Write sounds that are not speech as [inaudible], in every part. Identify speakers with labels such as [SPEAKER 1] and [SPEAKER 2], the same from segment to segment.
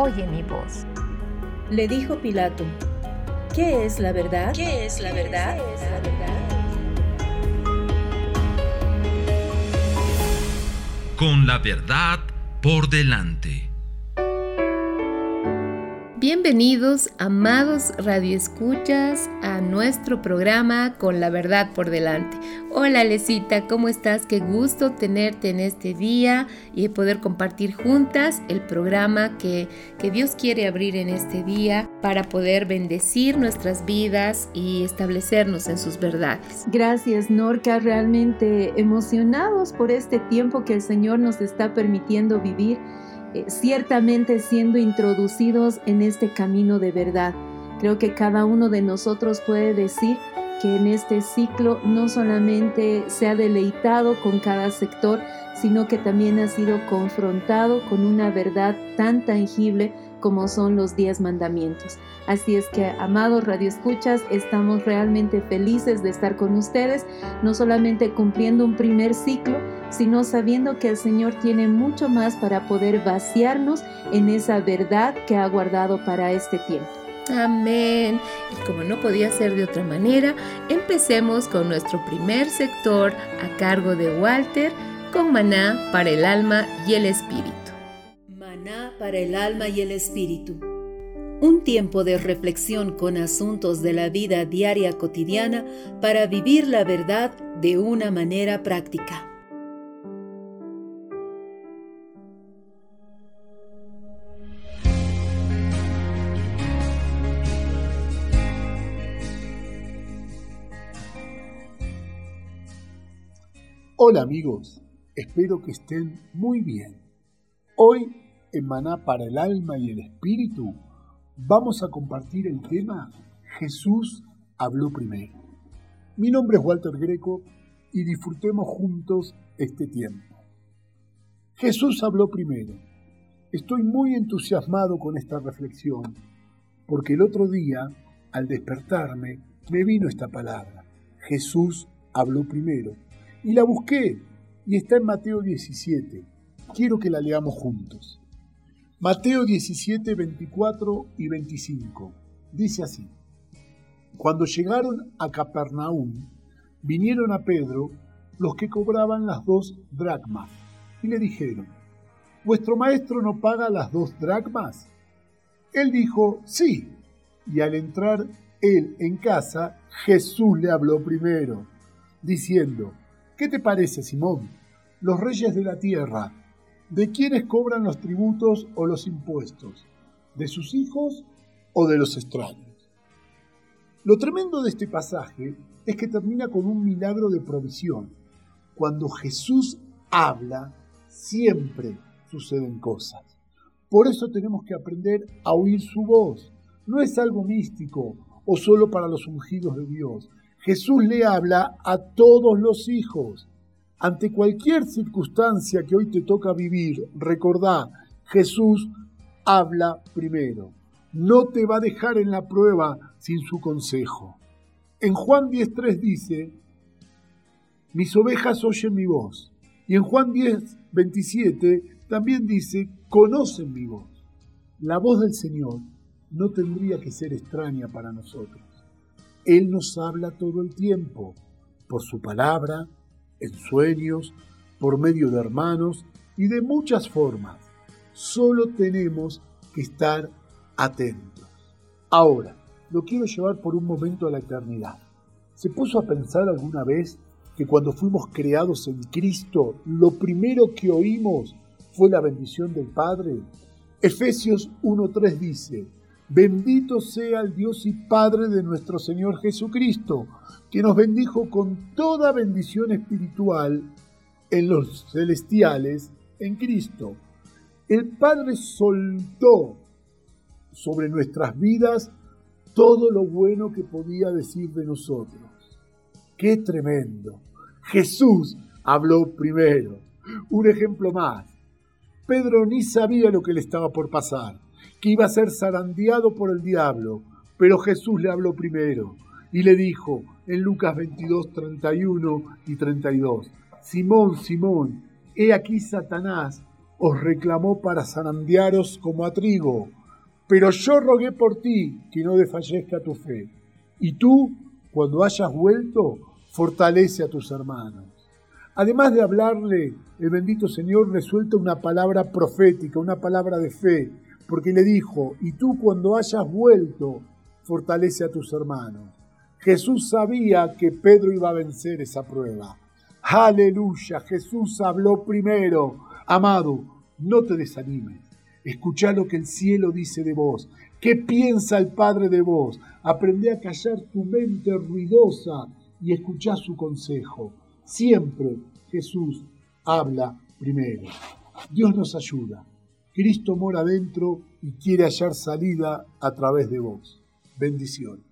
[SPEAKER 1] oye mi voz.
[SPEAKER 2] Le dijo Pilato, ¿qué es la verdad? ¿Qué es la verdad? es la verdad?
[SPEAKER 3] Con la verdad por delante.
[SPEAKER 1] Bienvenidos, amados radioescuchas, a nuestro programa Con la Verdad por Delante. Hola, Lecita, ¿cómo estás? Qué gusto tenerte en este día y poder compartir juntas el programa que, que Dios quiere abrir en este día para poder bendecir nuestras vidas y establecernos en sus verdades.
[SPEAKER 2] Gracias, Norca, realmente emocionados por este tiempo que el Señor nos está permitiendo vivir eh, ciertamente siendo introducidos en este camino de verdad. Creo que cada uno de nosotros puede decir que en este ciclo no solamente se ha deleitado con cada sector, sino que también ha sido confrontado con una verdad tan tangible como son los diez mandamientos. Así es que, amados radioescuchas, estamos realmente felices de estar con ustedes, no solamente cumpliendo un primer ciclo, sino sabiendo que el Señor tiene mucho más para poder vaciarnos en esa verdad que ha guardado para este tiempo.
[SPEAKER 1] Amén. Y como no podía ser de otra manera, empecemos con nuestro primer sector a cargo de Walter, con maná para el alma y el espíritu
[SPEAKER 2] para el alma y el espíritu. Un tiempo de reflexión con asuntos de la vida diaria cotidiana para vivir la verdad de una manera práctica.
[SPEAKER 4] Hola amigos, espero que estén muy bien. Hoy en Maná para el alma y el espíritu, vamos a compartir el tema Jesús habló primero. Mi nombre es Walter Greco y disfrutemos juntos este tiempo. Jesús habló primero. Estoy muy entusiasmado con esta reflexión, porque el otro día, al despertarme, me vino esta palabra. Jesús habló primero. Y la busqué, y está en Mateo 17. Quiero que la leamos juntos. Mateo 17, 24 y 25. Dice así. Cuando llegaron a Capernaum, vinieron a Pedro los que cobraban las dos dracmas y le dijeron, ¿vuestro maestro no paga las dos dracmas? Él dijo, sí. Y al entrar él en casa, Jesús le habló primero, diciendo, ¿qué te parece, Simón? Los reyes de la tierra ¿De quiénes cobran los tributos o los impuestos? ¿De sus hijos o de los extraños? Lo tremendo de este pasaje es que termina con un milagro de provisión. Cuando Jesús habla, siempre suceden cosas. Por eso tenemos que aprender a oír su voz. No es algo místico o solo para los ungidos de Dios. Jesús le habla a todos los hijos. Ante cualquier circunstancia que hoy te toca vivir, recordá, Jesús habla primero. No te va a dejar en la prueba sin su consejo. En Juan 10.3 dice, mis ovejas oyen mi voz. Y en Juan 10.27 también dice, conocen mi voz. La voz del Señor no tendría que ser extraña para nosotros. Él nos habla todo el tiempo, por su palabra, en sueños, por medio de hermanos y de muchas formas. Solo tenemos que estar atentos. Ahora, lo quiero llevar por un momento a la eternidad. ¿Se puso a pensar alguna vez que cuando fuimos creados en Cristo, lo primero que oímos fue la bendición del Padre? Efesios 1.3 dice, Bendito sea el Dios y Padre de nuestro Señor Jesucristo, que nos bendijo con toda bendición espiritual en los celestiales en Cristo. El Padre soltó sobre nuestras vidas todo lo bueno que podía decir de nosotros. ¡Qué tremendo! Jesús habló primero. Un ejemplo más. Pedro ni sabía lo que le estaba por pasar, que iba a ser zarandeado por el diablo, pero Jesús le habló primero y le dijo en Lucas 22, 31 y 32, Simón, Simón, he aquí Satanás os reclamó para zarandearos como a trigo pero yo rogué por ti que no desfallezca tu fe. Y tú, cuando hayas vuelto, fortalece a tus hermanos. Además de hablarle, el bendito Señor le suelta una palabra profética, una palabra de fe, porque le dijo, y tú cuando hayas vuelto, fortalece a tus hermanos. Jesús sabía que Pedro iba a vencer esa prueba. Aleluya, Jesús habló primero. Amado, no te desanimes. Escuchá lo que el cielo dice de vos. ¿Qué piensa el Padre de vos? Aprende a callar tu mente ruidosa y escuchá su consejo. Siempre Jesús habla primero. Dios nos ayuda. Cristo mora dentro y quiere hallar salida a través de vos. Bendiciones.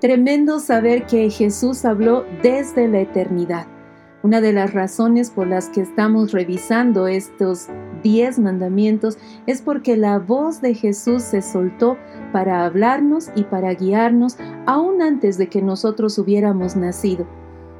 [SPEAKER 2] Tremendo saber que Jesús habló desde la eternidad. Una de las razones por las que estamos revisando estos diez mandamientos es porque la voz de Jesús se soltó para hablarnos y para guiarnos aún antes de que nosotros hubiéramos nacido,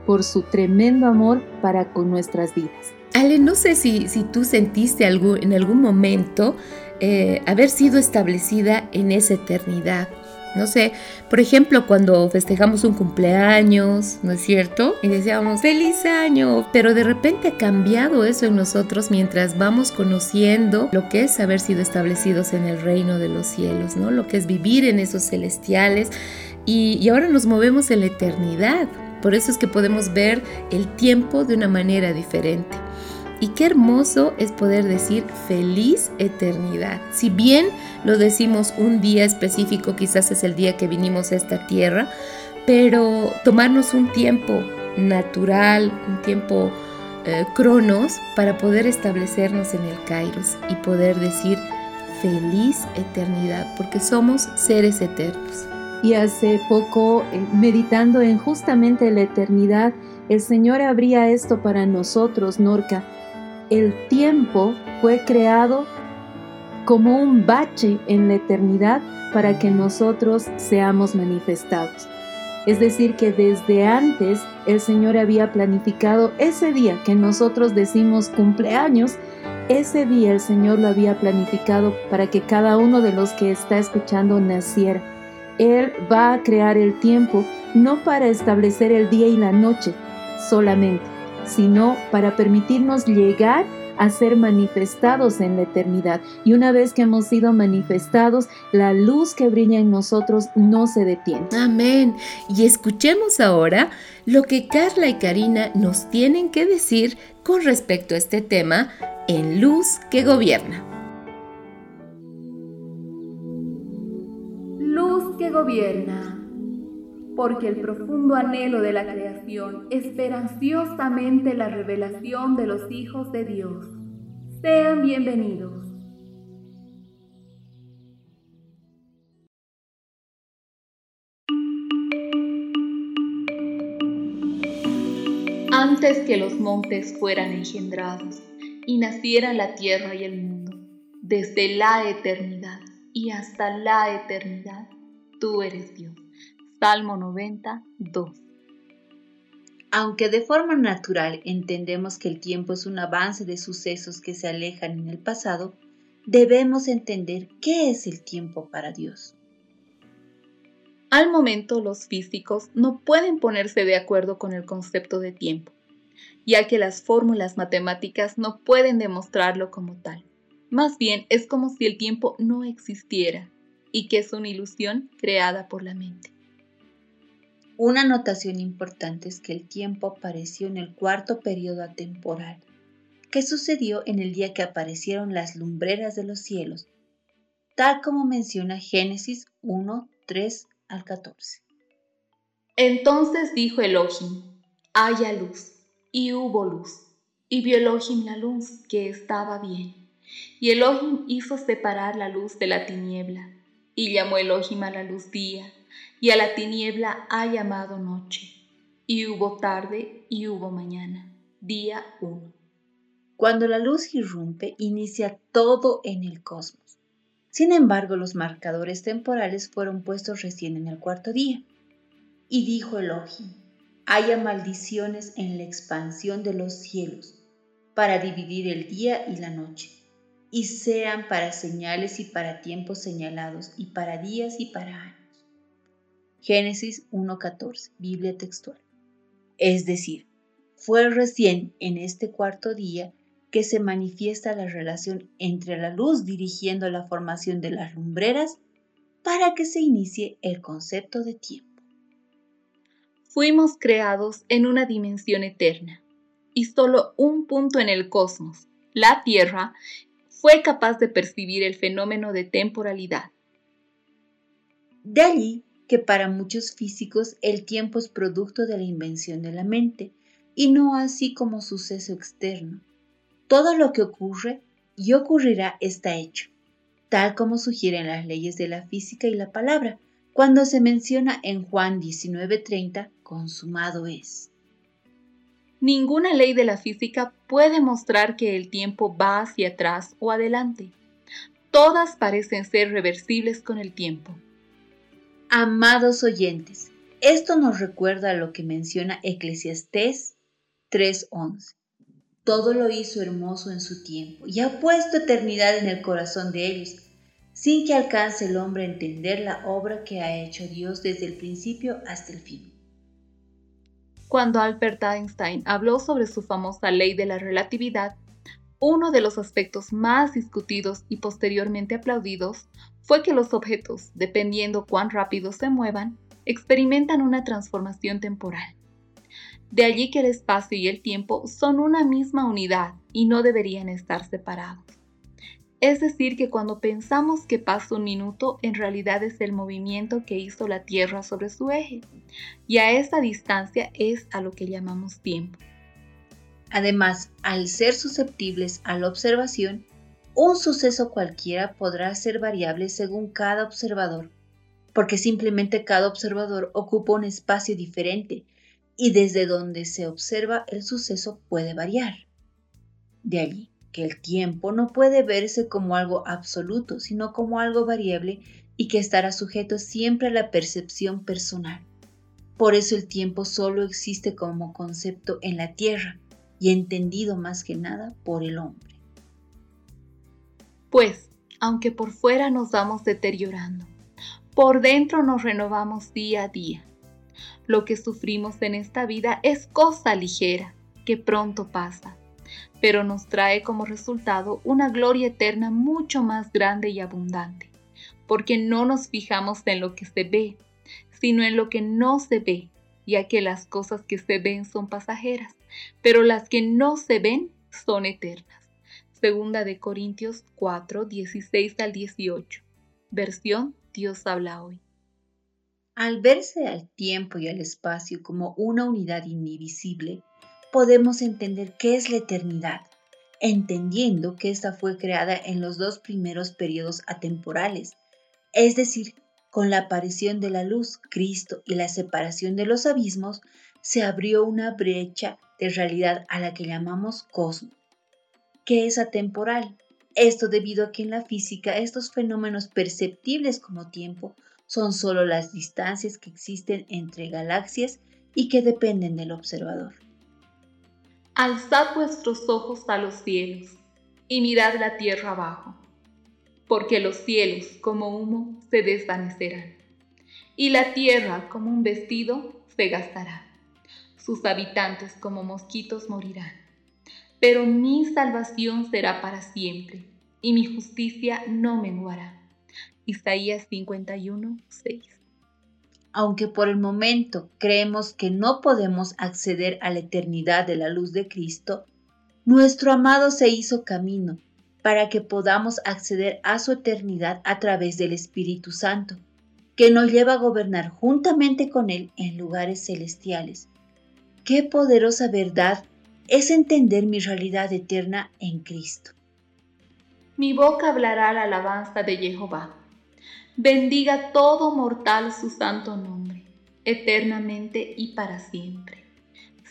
[SPEAKER 2] por su tremendo amor para con nuestras vidas.
[SPEAKER 1] Ale, no sé si, si tú sentiste en algún momento eh, haber sido establecida en esa eternidad no sé, por ejemplo, cuando festejamos un cumpleaños, ¿no es cierto? Y decíamos, feliz año, pero de repente ha cambiado eso en nosotros mientras vamos conociendo lo que es haber sido establecidos en el reino de los cielos, ¿no? Lo que es vivir en esos celestiales y, y ahora nos movemos en la eternidad. Por eso es que podemos ver el tiempo de una manera diferente. Y qué hermoso es poder decir feliz eternidad. Si bien lo decimos un día específico, quizás es el día que vinimos a esta tierra, pero tomarnos un tiempo natural, un tiempo eh, cronos para poder establecernos en el Kairos y poder decir feliz eternidad, porque somos seres eternos.
[SPEAKER 2] Y hace poco, eh, meditando en justamente la eternidad, el Señor abría esto para nosotros, Norca el tiempo fue creado como un bache en la eternidad para que nosotros seamos manifestados. Es decir, que desde antes el Señor había planificado ese día que nosotros decimos cumpleaños, ese día el Señor lo había planificado para que cada uno de los que está escuchando naciera. Él va a crear el tiempo no para establecer el día y la noche solamente, sino para permitirnos llegar a ser manifestados en la eternidad. Y una vez que hemos sido manifestados, la luz que brilla en nosotros no se detiene.
[SPEAKER 1] Amén. Y escuchemos ahora lo que Carla y Karina nos tienen que decir con respecto a este tema en Luz que Gobierna.
[SPEAKER 5] Luz que Gobierna porque el profundo anhelo de la creación espera ansiosamente la revelación de los hijos de Dios. Sean bienvenidos.
[SPEAKER 6] Antes que los montes fueran engendrados y naciera la tierra y el mundo, desde la eternidad y hasta la eternidad, tú eres Dios. Salmo 92.
[SPEAKER 7] Aunque de forma natural entendemos que el tiempo es un avance de sucesos que se alejan en el pasado, debemos entender qué es el tiempo para Dios.
[SPEAKER 6] Al momento los físicos no pueden ponerse de acuerdo con el concepto de tiempo, ya que las fórmulas matemáticas no pueden demostrarlo como tal. Más bien es como si el tiempo no existiera y que es una ilusión creada por la mente.
[SPEAKER 7] Una notación importante es que el tiempo apareció en el cuarto periodo atemporal, que sucedió en el día que aparecieron las lumbreras de los cielos, tal como menciona Génesis 1, 3 al 14.
[SPEAKER 6] Entonces dijo Elohim, haya luz, y hubo luz, y vio Elohim la luz, que estaba bien. Y Elohim hizo separar la luz de la tiniebla, y llamó Elohim a la luz día, y a la tiniebla ha llamado noche. Y hubo tarde y hubo mañana, día uno.
[SPEAKER 7] Cuando la luz irrumpe, inicia todo en el cosmos. Sin embargo, los marcadores temporales fueron puestos recién en el cuarto día. Y dijo Elohim, haya maldiciones en la expansión de los cielos, para dividir el día y la noche, y sean para señales y para tiempos señalados, y para días y para años. Génesis 1.14, Biblia textual. Es decir, fue recién en este cuarto día que se manifiesta la relación entre la luz dirigiendo la formación de las lumbreras para que se inicie el concepto de tiempo.
[SPEAKER 6] Fuimos creados en una dimensión eterna y solo un punto en el cosmos, la Tierra, fue capaz de percibir el fenómeno de temporalidad.
[SPEAKER 7] De allí que para muchos físicos el tiempo es producto de la invención de la mente y no así como suceso externo todo lo que ocurre y ocurrirá está hecho, tal como sugieren las leyes de la física y la palabra, cuando se menciona en Juan 19:30, consumado es.
[SPEAKER 6] Ninguna ley de la física puede mostrar que el tiempo va hacia atrás o adelante. Todas parecen ser reversibles con el tiempo.
[SPEAKER 7] Amados oyentes, esto nos recuerda a lo que menciona Eclesiastés 3:11 todo lo hizo hermoso en su tiempo y ha puesto eternidad en el corazón de ellos, sin que alcance el hombre a entender la obra que ha hecho Dios desde el principio hasta el fin.
[SPEAKER 6] Cuando Albert Einstein habló sobre su famosa ley de la relatividad, uno de los aspectos más discutidos y posteriormente aplaudidos fue que los objetos, dependiendo cuán rápido se muevan, experimentan una transformación temporal. De allí que el espacio y el tiempo son una misma unidad y no deberían estar separados. Es decir, que cuando pensamos que pasa un minuto, en realidad es el movimiento que hizo la Tierra sobre su eje, y a esa distancia es a lo que llamamos tiempo.
[SPEAKER 7] Además, al ser susceptibles a la observación, un suceso cualquiera podrá ser variable según cada observador, porque simplemente cada observador ocupa un espacio diferente y desde donde se observa el suceso puede variar. De allí que el tiempo no puede verse como algo absoluto, sino como algo variable y que estará sujeto siempre a la percepción personal. Por eso el tiempo solo existe como concepto en la Tierra y entendido más que nada por el hombre.
[SPEAKER 6] Pues, aunque por fuera nos vamos deteriorando, por dentro nos renovamos día a día lo que sufrimos en esta vida es cosa ligera, que pronto pasa, pero nos trae como resultado una gloria eterna mucho más grande y abundante, porque no nos fijamos en lo que se ve, sino en lo que no se ve, ya que las cosas que se ven son pasajeras, pero las que no se ven son eternas. Segunda de Corintios 4, 16 al 18. Versión Dios habla hoy.
[SPEAKER 7] Al verse al tiempo y al espacio como una unidad indivisible, podemos entender qué es la eternidad, entendiendo que ésta fue creada en los dos primeros periodos atemporales, es decir, con la aparición de la luz, Cristo y la separación de los abismos, se abrió una brecha de realidad a la que llamamos cosmos, que es atemporal. Esto debido a que en la física estos fenómenos perceptibles como tiempo son solo las distancias que existen entre galaxias y que dependen del observador.
[SPEAKER 6] Alzad vuestros ojos a los cielos y mirad la tierra abajo, porque los cielos como humo se desvanecerán, y la tierra como un vestido se gastará. Sus habitantes como mosquitos morirán. Pero mi salvación será para siempre, y mi justicia no menguará. Isaías 51, 6.
[SPEAKER 7] Aunque por el momento creemos que no podemos acceder a la eternidad de la luz de Cristo, nuestro amado se hizo camino para que podamos acceder a su eternidad a través del Espíritu Santo, que nos lleva a gobernar juntamente con Él en lugares celestiales. Qué poderosa verdad es entender mi realidad eterna en Cristo.
[SPEAKER 6] Mi boca hablará la alabanza de Jehová. Bendiga todo mortal su santo nombre, eternamente y para siempre.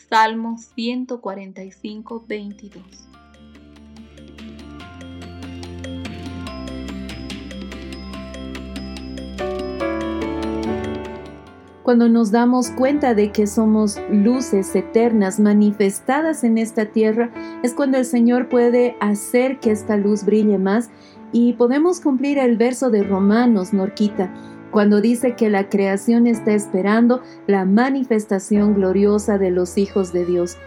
[SPEAKER 6] Salmo 145, 22.
[SPEAKER 2] Cuando nos damos cuenta de que somos luces eternas manifestadas en esta tierra, es cuando el Señor puede hacer que esta luz brille más y podemos cumplir el verso de Romanos, Norquita, cuando dice que la creación está esperando la manifestación gloriosa de los hijos de Dios.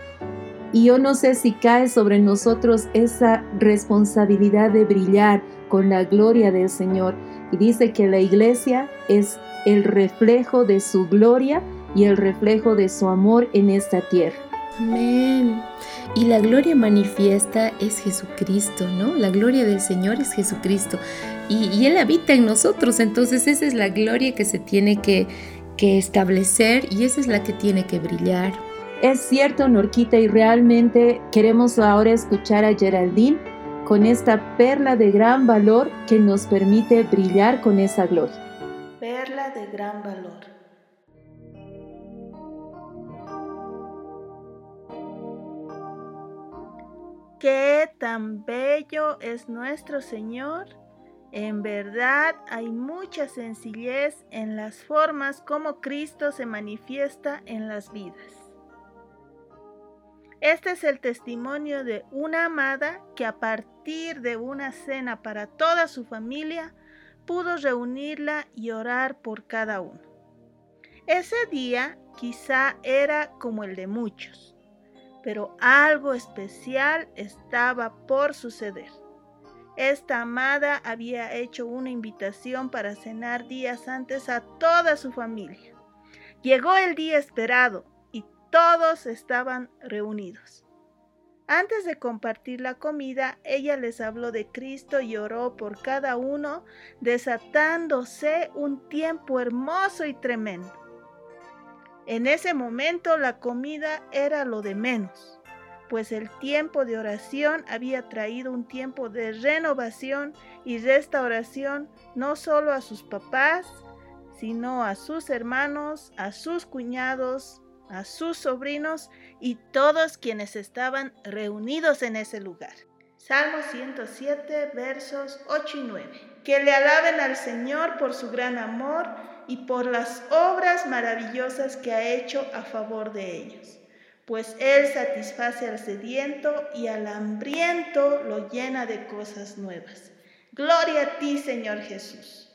[SPEAKER 2] Y yo no sé si cae sobre nosotros esa responsabilidad de brillar con la gloria del Señor. Y dice que la iglesia es el reflejo de su gloria y el reflejo de su amor en esta tierra.
[SPEAKER 1] Amén. Y la gloria manifiesta es Jesucristo, ¿no? La gloria del Señor es Jesucristo. Y, Él habita en nosotros, entonces esa es la gloria que se tiene que, que establecer y esa es la que tiene que brillar.
[SPEAKER 2] Es cierto, Norquita, y realmente queremos ahora escuchar a Geraldine con esta perla de gran valor que nos permite brillar con esa gloria
[SPEAKER 8] perla de gran valor. Qué tan bello es nuestro Señor. En verdad hay mucha sencillez en las formas como Cristo se manifiesta en las vidas. Este es el testimonio de una amada que a partir de una cena para toda su familia pudo reunirla y orar por cada uno. Ese día quizá era como el de muchos, pero algo especial estaba por suceder. Esta amada había hecho una invitación para cenar días antes a toda su familia. Llegó el día esperado todos estaban reunidos. Antes de compartir la comida, ella les habló de Cristo y oró por cada uno, desatándose un tiempo hermoso y tremendo. En ese momento la comida era lo de menos, pues el tiempo de oración había traído un tiempo de renovación y restauración no solo a sus papás, sino a sus hermanos, a sus cuñados, a sus sobrinos y todos quienes estaban reunidos en ese lugar. Salmo 107, versos 8 y 9. Que le alaben al Señor por su gran amor y por las obras maravillosas que ha hecho a favor de ellos, pues Él satisface al sediento y al hambriento lo llena de cosas nuevas. Gloria a ti, Señor Jesús.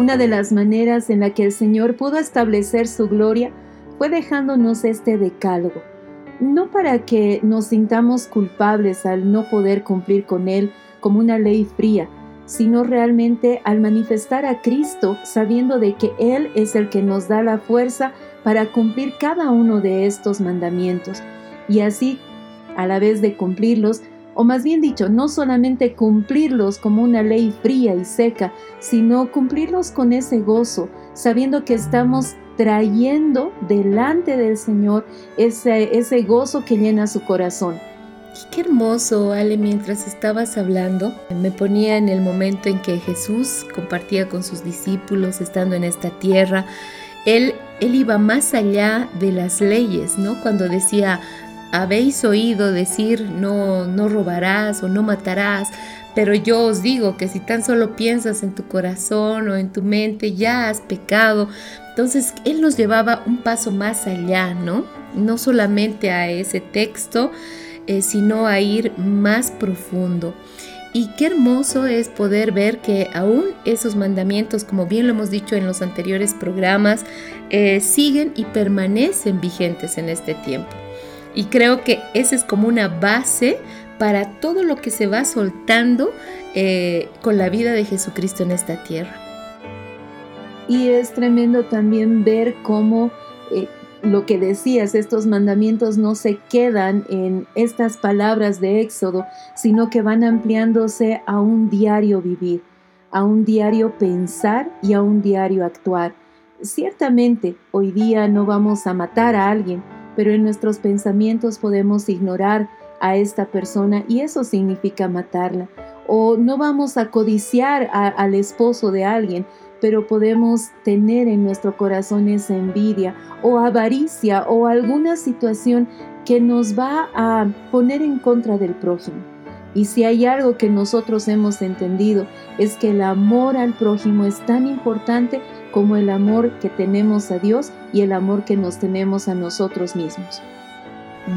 [SPEAKER 2] Una de las maneras en la que el Señor pudo establecer su gloria fue dejándonos este decálogo, no para que nos sintamos culpables al no poder cumplir con Él como una ley fría, sino realmente al manifestar a Cristo sabiendo de que Él es el que nos da la fuerza para cumplir cada uno de estos mandamientos. Y así, a la vez de cumplirlos, o más bien dicho, no solamente cumplirlos como una ley fría y seca, sino cumplirlos con ese gozo, sabiendo que estamos trayendo delante del Señor ese, ese gozo que llena su corazón.
[SPEAKER 1] qué hermoso, Ale, mientras estabas hablando, me ponía en el momento en que Jesús compartía con sus discípulos estando en esta tierra. Él, él iba más allá de las leyes, ¿no? Cuando decía, habéis oído decir no, no robarás o no matarás, pero yo os digo que si tan solo piensas en tu corazón o en tu mente ya has pecado. Entonces Él nos llevaba un paso más allá, ¿no? No solamente a ese texto, eh, sino a ir más profundo. Y qué hermoso es poder ver que aún esos mandamientos, como bien lo hemos dicho en los anteriores programas, eh, siguen y permanecen vigentes en este tiempo. Y creo que esa es como una base para todo lo que se va soltando eh, con la vida de Jesucristo en esta tierra.
[SPEAKER 2] Y es tremendo también ver cómo eh, lo que decías, estos mandamientos no se quedan en estas palabras de Éxodo, sino que van ampliándose a un diario vivir, a un diario pensar y a un diario actuar. Ciertamente, hoy día no vamos a matar a alguien, pero en nuestros pensamientos podemos ignorar a esta persona y eso significa matarla. O no vamos a codiciar al esposo de alguien, pero podemos tener en nuestro corazón esa envidia o avaricia o alguna situación que nos va a poner en contra del prójimo. Y si hay algo que nosotros hemos entendido es que el amor al prójimo es tan importante como el amor que tenemos a Dios y el amor que nos tenemos a nosotros mismos.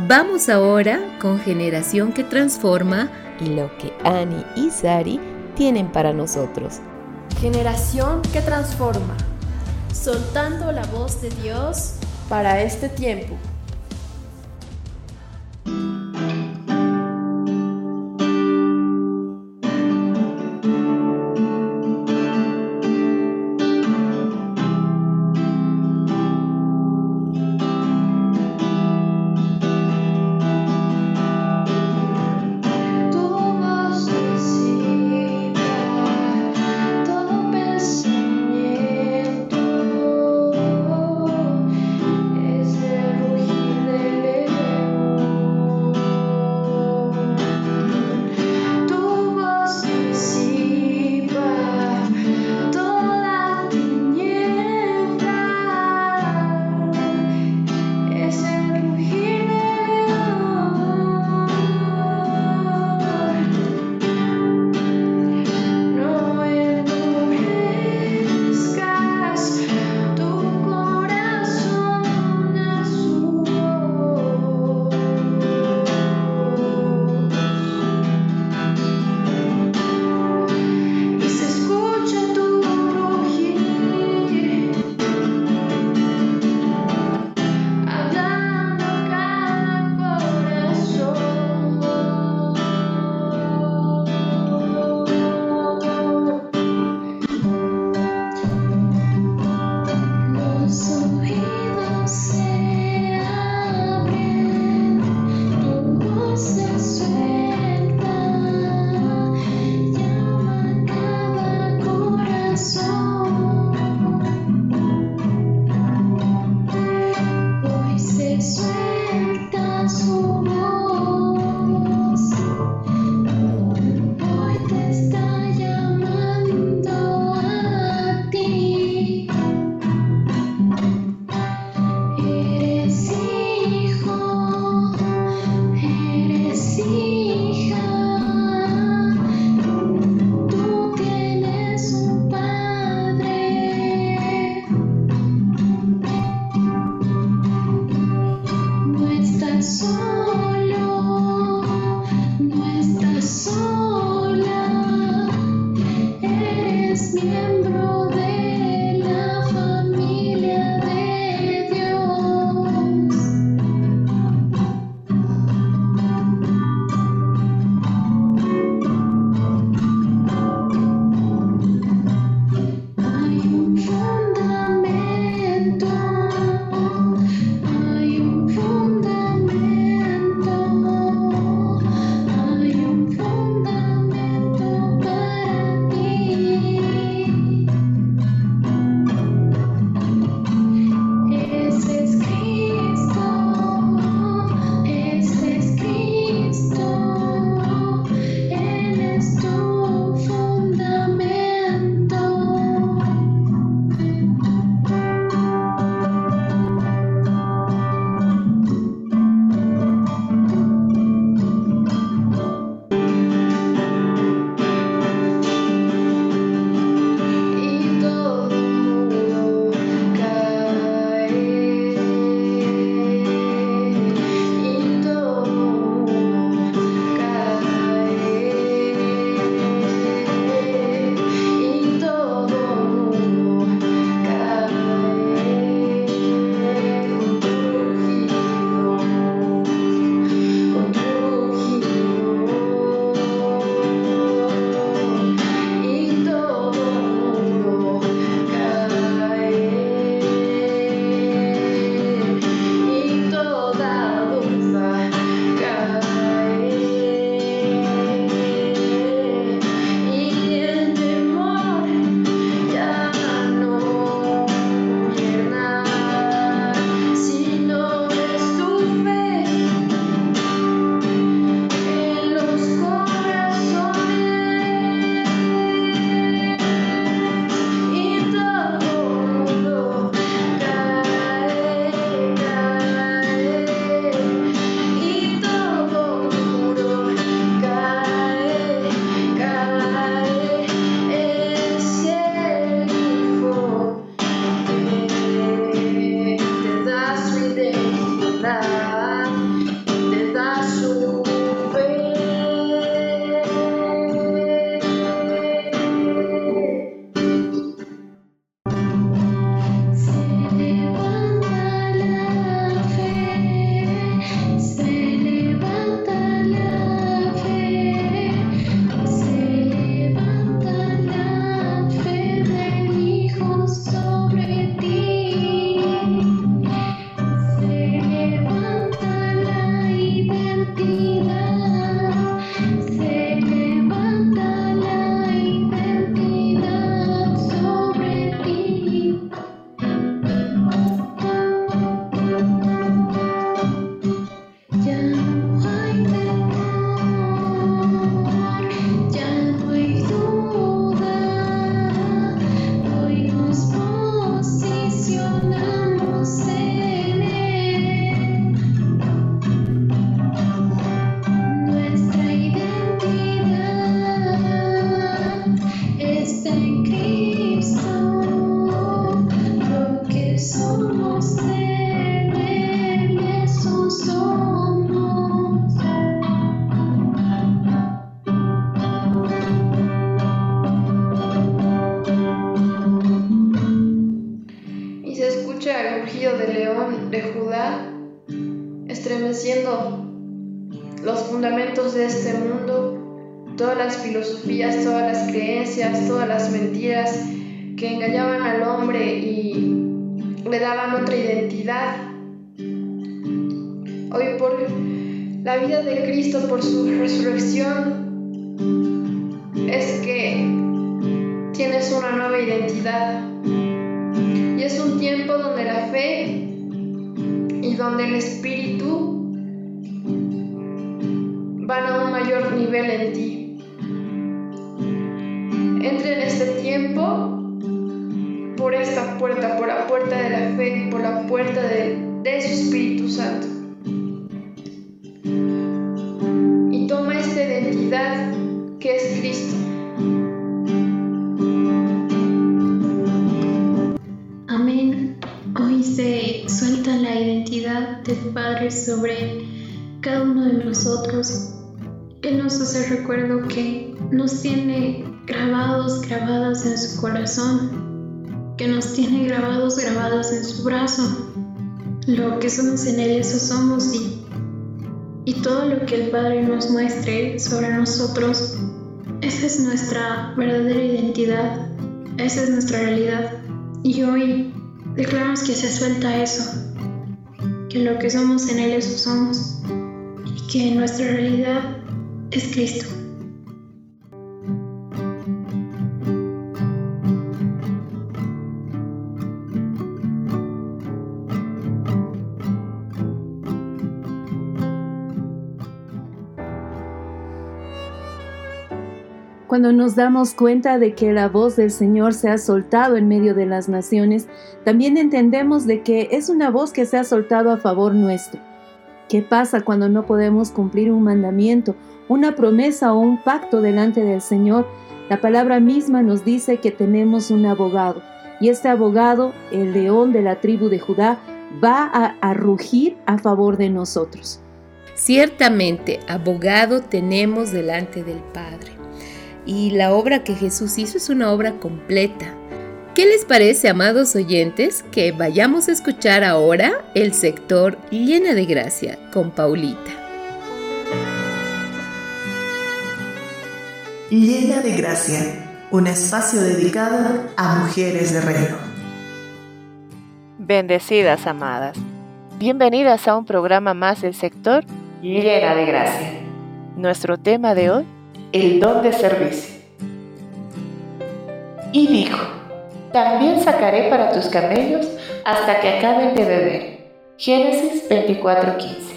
[SPEAKER 1] Vamos ahora con Generación que Transforma y lo que Ani y Sari tienen para nosotros.
[SPEAKER 9] Generación que transforma, soltando la voz de Dios para este tiempo. Donde el Espíritu van a un mayor nivel en ti. Entre en este tiempo por esta puerta, por la puerta de la fe, por la puerta de, de su Espíritu Santo. Y toma esta identidad que es Cristo.
[SPEAKER 10] Sobre cada uno de nosotros. Él nos hace recuerdo que nos tiene grabados, grabadas en su corazón, que nos tiene grabados, grabadas en su brazo. Lo que somos en Él, eso somos y, y todo lo que el Padre nos muestre sobre nosotros, esa es nuestra verdadera identidad, esa es nuestra realidad. Y hoy declaramos que se suelta eso, que lo que somos en Él, eso somos, y que nuestra realidad es Cristo.
[SPEAKER 2] Cuando nos damos cuenta de que la voz del Señor se ha soltado en medio de las naciones, también entendemos de que es una voz que se ha soltado a favor nuestro. ¿Qué pasa cuando no podemos cumplir un mandamiento, una promesa o un pacto delante del Señor? La palabra misma nos dice que tenemos un abogado y este abogado, el león de la tribu de Judá, va a, a rugir a favor de nosotros.
[SPEAKER 1] Ciertamente, abogado tenemos delante del Padre. Y la obra que Jesús hizo es una obra completa. ¿Qué les parece, amados oyentes, que vayamos a escuchar ahora el sector Llena de Gracia con Paulita?
[SPEAKER 11] Llena de Gracia, un espacio dedicado a mujeres de reino.
[SPEAKER 12] Bendecidas, amadas. Bienvenidas a un programa más del sector Llena de Gracia. Nuestro tema de hoy el don de servicio. Y dijo, también sacaré para tus camellos hasta que acaben de beber. Génesis 24:15.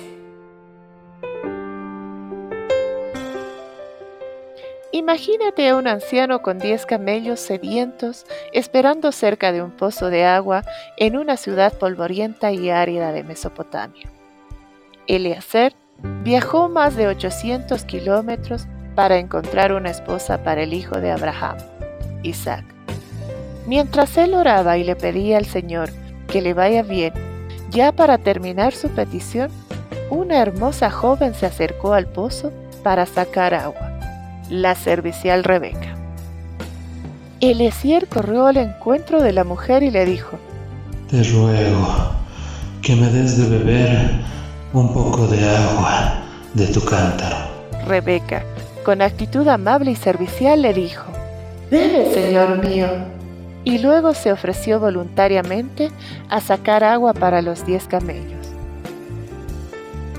[SPEAKER 12] Imagínate a un anciano con 10 camellos sedientos esperando cerca de un pozo de agua en una ciudad polvorienta y árida de Mesopotamia. Eliezer viajó más de 800 kilómetros para encontrar una esposa para el hijo de Abraham, Isaac. Mientras él oraba y le pedía al Señor que le vaya bien, ya para terminar su petición, una hermosa joven se acercó al pozo para sacar agua, la servicial Rebeca. Eliezer corrió al encuentro de la mujer y le dijo,
[SPEAKER 13] Te ruego que me des de beber un poco de agua de tu cántaro.
[SPEAKER 12] Rebeca, con actitud amable y servicial le dijo, Bebe, señor mío. Y luego se ofreció voluntariamente a sacar agua para los diez camellos.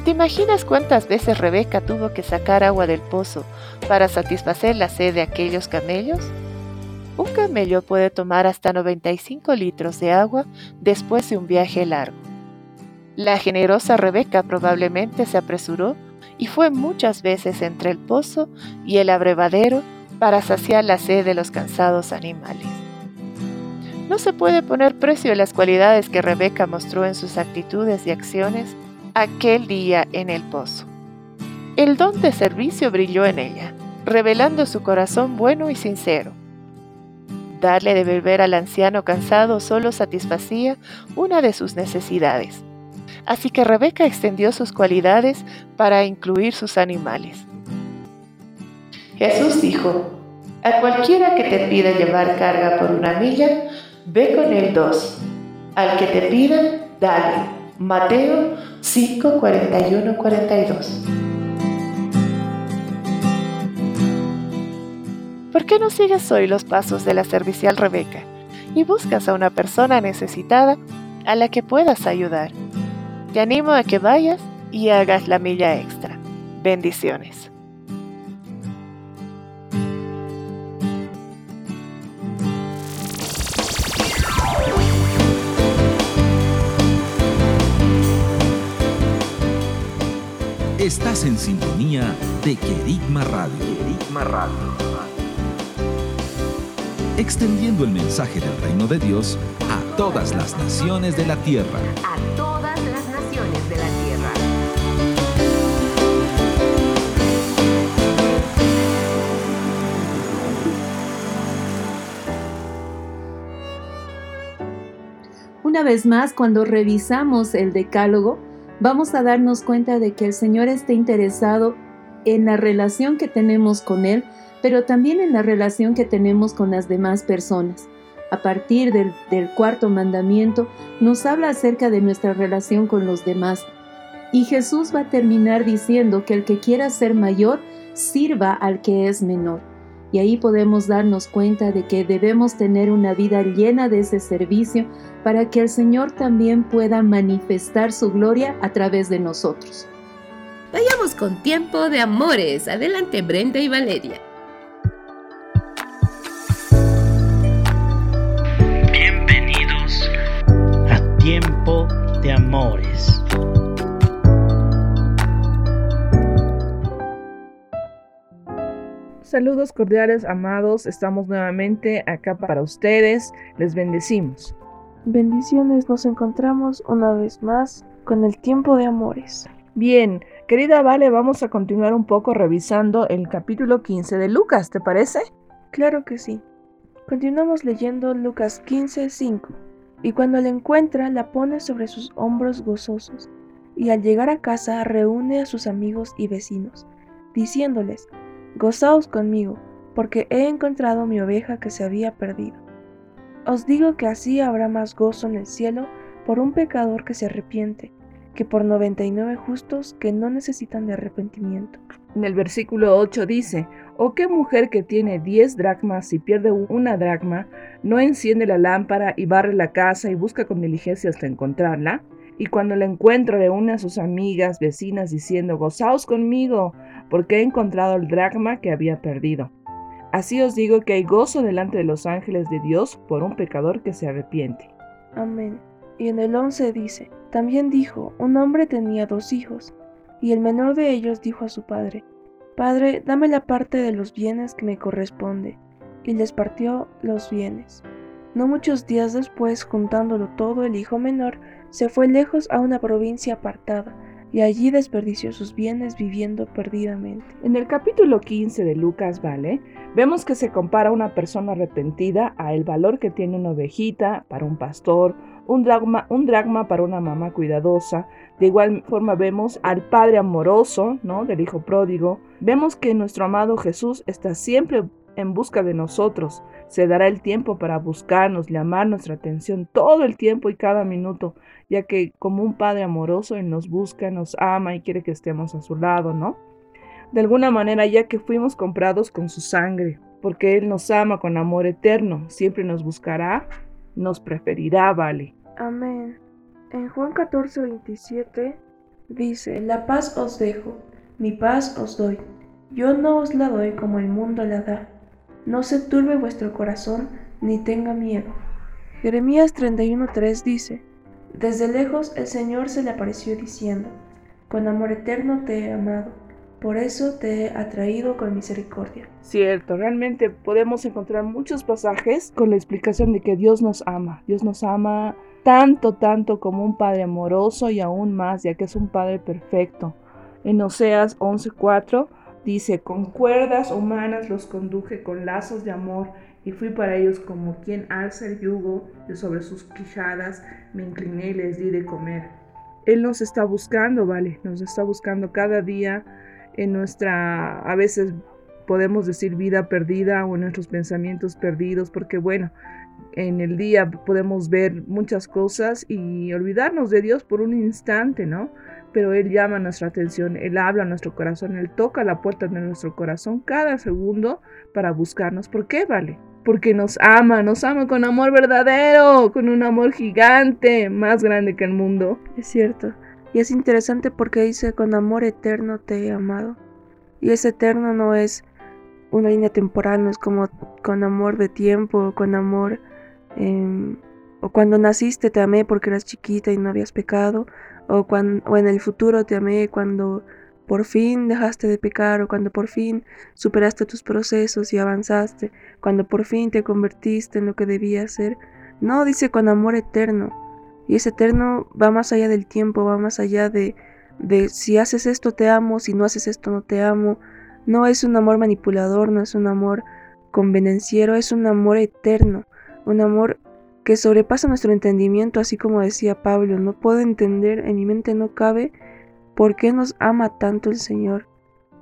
[SPEAKER 12] ¿Te imaginas cuántas veces Rebeca tuvo que sacar agua del pozo para satisfacer la sed de aquellos camellos? Un camello puede tomar hasta 95 litros de agua después de un viaje largo. La generosa Rebeca probablemente se apresuró y fue muchas veces entre el pozo y el abrevadero para saciar la sed de los cansados animales. No se puede poner precio a las cualidades que Rebeca mostró en sus actitudes y acciones aquel día en el pozo. El don de servicio brilló en ella, revelando su corazón bueno y sincero. Darle de beber al anciano cansado solo satisfacía una de sus necesidades, Así que Rebeca extendió sus cualidades para incluir sus animales. Jesús dijo, a cualquiera que te pida llevar carga por una milla, ve con él dos. Al que te pida, dale. Mateo 5, 41, 42. ¿Por qué no sigues hoy los pasos de la servicial Rebeca y buscas a una persona necesitada a la que puedas ayudar? Te animo a que vayas y hagas la milla extra. Bendiciones.
[SPEAKER 3] Estás en sintonía de Querigma Radio. Querigma Radio. Extendiendo el mensaje del reino de Dios
[SPEAKER 1] a todas las naciones de la tierra.
[SPEAKER 2] Una vez más, cuando revisamos el decálogo, vamos a darnos cuenta de que el Señor está interesado en la relación que tenemos con Él, pero también en la relación que tenemos con las demás personas. A partir del, del, cuarto mandamiento nos habla acerca de nuestra relación con los demás. Y Jesús va a terminar diciendo que el que quiera ser mayor sirva al que es menor. Y ahí podemos darnos cuenta de que debemos tener una vida llena de ese servicio para que el Señor también pueda manifestar su gloria a través de nosotros.
[SPEAKER 1] Vayamos con tiempo de amores. Adelante Brenda y Valeria.
[SPEAKER 14] Bienvenidos a Tiempo de Amores.
[SPEAKER 15] Saludos cordiales, amados. Estamos nuevamente acá para ustedes. Les bendecimos.
[SPEAKER 16] Bendiciones, nos encontramos una vez más con el tiempo de amores.
[SPEAKER 15] Bien, querida Vale, vamos a continuar un poco revisando el capítulo 15 de Lucas, ¿te parece?
[SPEAKER 16] Claro que sí. Continuamos leyendo Lucas 15, 5. Y cuando la encuentra, la pone sobre sus hombros gozosos, y al llegar a casa reúne a sus amigos y vecinos, diciéndoles, Gozaos conmigo, porque he encontrado mi oveja que se había perdido. Os digo que así habrá más gozo en el cielo por un pecador que se arrepiente, que por 99 justos que no necesitan de arrepentimiento.
[SPEAKER 15] En el versículo 8 dice, ¿O qué mujer que tiene 10 dracmas y pierde una dracma, no enciende la lámpara y barre la casa y busca con diligencia hasta encontrarla? Y cuando la encuentra reúne a sus amigas, vecinas, diciendo, Gozaos conmigo, porque he encontrado el dracma que había perdido. Así os digo que hay gozo delante de los ángeles de Dios por un pecador que se arrepiente.
[SPEAKER 16] Amén. Y en el 11 dice, también dijo, un hombre tenía dos hijos, y el menor de ellos dijo a su padre, Padre, dame la parte de los bienes que me corresponde, y les partió los bienes. No muchos días después, juntándolo todo, el hijo menor se fue lejos a una provincia apartada, y allí desperdició sus bienes viviendo perdidamente.
[SPEAKER 15] En el capítulo 15 de Lucas, ¿vale? Vemos que se compara una persona arrepentida a el valor que tiene una ovejita para un pastor, un dragma, un dragma para una mamá cuidadosa. De igual forma vemos al Padre amoroso, ¿no? Del Hijo pródigo. Vemos que nuestro amado Jesús está siempre en busca de nosotros. Se dará el tiempo para buscarnos, llamar nuestra atención todo el tiempo y cada minuto, ya que como un Padre amoroso Él nos busca, nos ama y quiere que estemos a su lado, ¿no? De alguna manera, ya que fuimos comprados con su sangre, porque Él nos ama con amor eterno, siempre nos buscará, nos preferirá, vale.
[SPEAKER 16] Amén. En Juan 14, 27 dice, La paz os dejo, mi paz os doy. Yo no os la doy como el mundo la da. No se turbe vuestro corazón, ni tenga miedo. Jeremías 31.3 dice, Desde lejos el Señor se le apareció diciendo, Con amor eterno te he amado, por eso te he atraído con misericordia.
[SPEAKER 15] Cierto, realmente podemos encontrar muchos pasajes con la explicación de que Dios nos ama. Dios nos ama tanto, tanto como un Padre amoroso y aún más, ya que es un Padre perfecto. En Oseas 11.4 Dice, con cuerdas humanas los conduje con lazos de amor y fui para ellos como quien alza el yugo de sobre sus quijadas, me incliné y les di de comer. Él nos está buscando, ¿vale? Nos está buscando cada día en nuestra, a veces podemos decir vida perdida o en nuestros pensamientos perdidos, porque bueno, en el día podemos ver muchas cosas y olvidarnos de Dios por un instante, ¿no? Pero Él llama nuestra atención, Él habla a nuestro corazón, Él toca la puerta de nuestro corazón cada segundo para buscarnos. ¿Por qué vale? Porque nos ama, nos ama con amor verdadero, con un amor gigante, más grande que el mundo.
[SPEAKER 16] Es cierto. Y es interesante porque dice, con amor eterno te he amado. Y ese eterno no es una línea temporal, no es como con amor de tiempo, con amor Em, o cuando naciste te amé porque eras chiquita y no habías pecado, o, cuando, o en el futuro te amé cuando por fin dejaste de pecar, o cuando por fin superaste tus procesos y avanzaste, cuando por fin te convertiste en lo que debías ser. No, dice con amor eterno. Y ese eterno va más allá del tiempo, va más allá de, de si haces esto te amo, si no haces esto no te amo. No es un amor manipulador, no es un amor convenenciero, es un amor eterno un amor que sobrepasa nuestro entendimiento, así como decía Pablo, no puedo entender, en mi mente no cabe por qué nos ama tanto el Señor.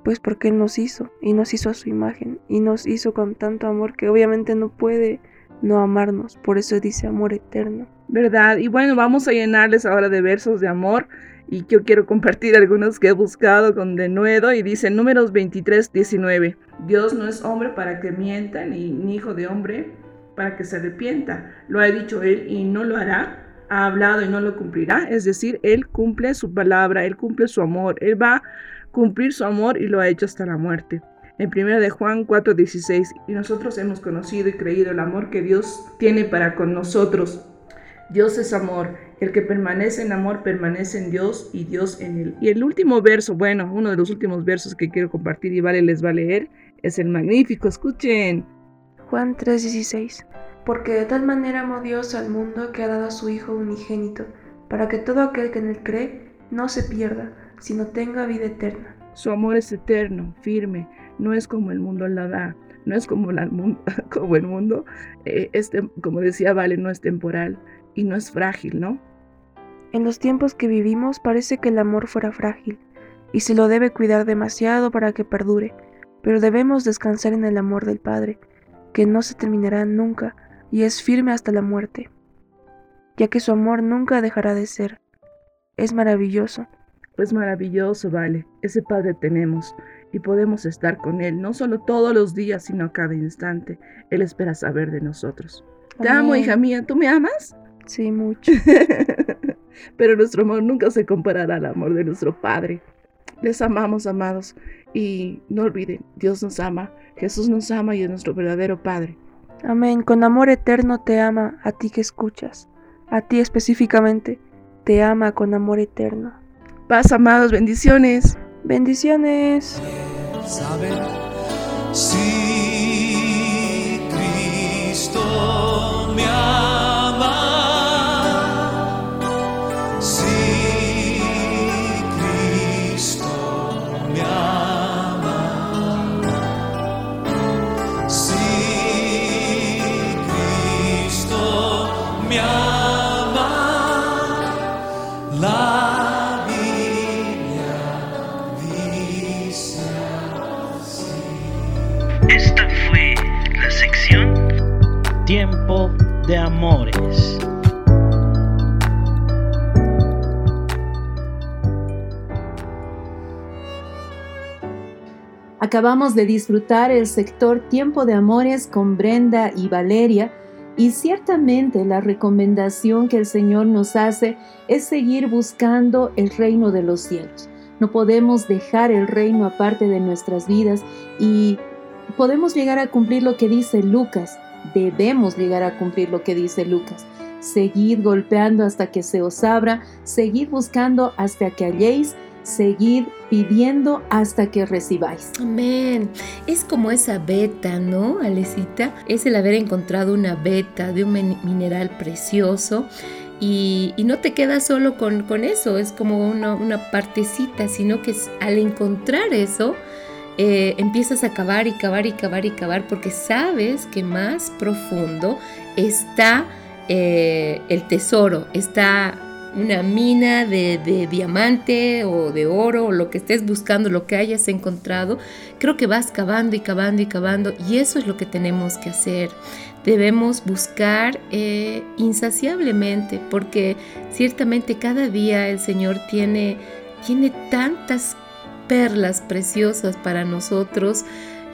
[SPEAKER 16] Pues porque Él nos hizo y nos hizo a su imagen y nos hizo con tanto amor que obviamente no puede no amarnos, por eso dice amor eterno.
[SPEAKER 15] ¿Verdad? Y bueno, vamos a llenarles ahora de versos de amor y yo quiero compartir algunos que he buscado con denuedo y dice números 23, 19. Dios no es hombre para que mienta ni, hijo de hombre para que se arrepienta. Lo ha dicho él y no lo hará. Ha hablado y no lo cumplirá. Es decir, él cumple su palabra, él cumple su amor. Él va a cumplir su amor y lo ha hecho hasta la muerte. En 1 de Juan 4:16, y nosotros hemos conocido y creído el amor que Dios tiene para con nosotros. Dios es amor. El que permanece en amor permanece en Dios y Dios en él. Y el último verso, bueno, uno de los últimos versos que quiero compartir y vale les va a leer, es el magnífico. Escuchen.
[SPEAKER 16] Juan 3:16 Porque de tal manera amó Dios al mundo que ha dado a su Hijo unigénito, para que todo aquel que en él cree no se pierda, sino tenga vida eterna.
[SPEAKER 15] Su amor es eterno, firme, no es como el mundo la da, no es como, la, [laughs] como el mundo, eh, este, como decía Vale, no es temporal y no es frágil, ¿no?
[SPEAKER 16] En los tiempos que vivimos parece que el amor fuera frágil y se lo debe cuidar demasiado para que perdure, pero debemos descansar en el amor del Padre, que no se terminará nunca y es firme hasta la muerte, ya que su amor nunca dejará de ser. Es maravilloso.
[SPEAKER 15] Es maravilloso, vale. Ese Padre tenemos y podemos estar con Él, no solo todos los días, sino a cada instante. Él espera saber de nosotros. Te amo, hija mía. ¿Tú me amas?
[SPEAKER 16] Sí, mucho. [laughs]
[SPEAKER 15] Pero nuestro amor nunca se comparará al amor de nuestro Padre. Les amamos, amados. Y no olviden, Dios nos ama, Jesús nos ama y es nuestro verdadero Padre.
[SPEAKER 16] Amén. Con amor eterno te ama a ti que escuchas. A ti específicamente te ama con amor eterno.
[SPEAKER 15] Paz, amados, bendiciones.
[SPEAKER 16] Bendiciones.
[SPEAKER 17] Si Cristo me ama,
[SPEAKER 14] Tiempo de Amores.
[SPEAKER 2] Acabamos de disfrutar el sector Tiempo de Amores con Brenda y Valeria y ciertamente la recomendación que el Señor nos hace es seguir buscando el reino de los cielos. No podemos dejar el reino aparte de nuestras vidas y podemos llegar a cumplir lo que dice Lucas. Debemos llegar a cumplir lo que dice Lucas. Seguid golpeando hasta que se os abra, seguid buscando hasta que halléis, seguid pidiendo hasta que recibáis.
[SPEAKER 1] Amén. Es como esa beta, ¿no, Alecita? Es el haber encontrado una beta de un min- mineral precioso. Y, y no te quedas solo con, con eso, es como una, una partecita, sino que al encontrar eso, eh, empiezas a cavar y cavar y cavar y cavar porque sabes que más profundo está eh, el tesoro, está una mina de, diamante o de oro o lo que estés buscando, lo que hayas encontrado, creo que vas cavando y cavando y cavando y eso es lo que tenemos que hacer. Debemos buscar eh, insaciablemente porque ciertamente cada día el Señor tiene, tiene tantas perlas preciosas para nosotros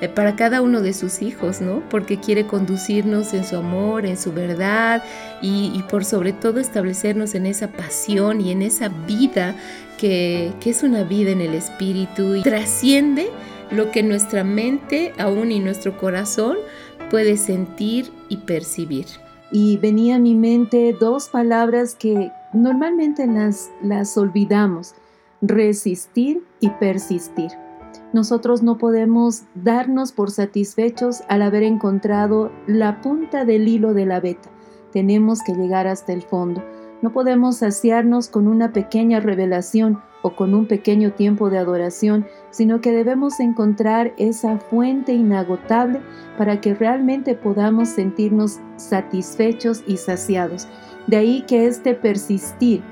[SPEAKER 1] eh, para cada uno de sus hijos, ¿no? Porque quiere conducirnos en su amor, en su verdad y, por sobre todo establecernos en esa pasión y en esa vida que, es una vida en el espíritu y trasciende lo que nuestra mente aún y nuestro corazón puede sentir y percibir.
[SPEAKER 2] Y venía a mi mente dos palabras que normalmente las olvidamos, resistir y persistir. Nosotros no podemos darnos por satisfechos al haber encontrado la punta del hilo de la veta. Tenemos que llegar hasta el fondo. No podemos saciarnos con una pequeña revelación o con un pequeño tiempo de adoración, sino que debemos encontrar esa fuente inagotable para que realmente podamos sentirnos satisfechos y saciados. De ahí que este persistir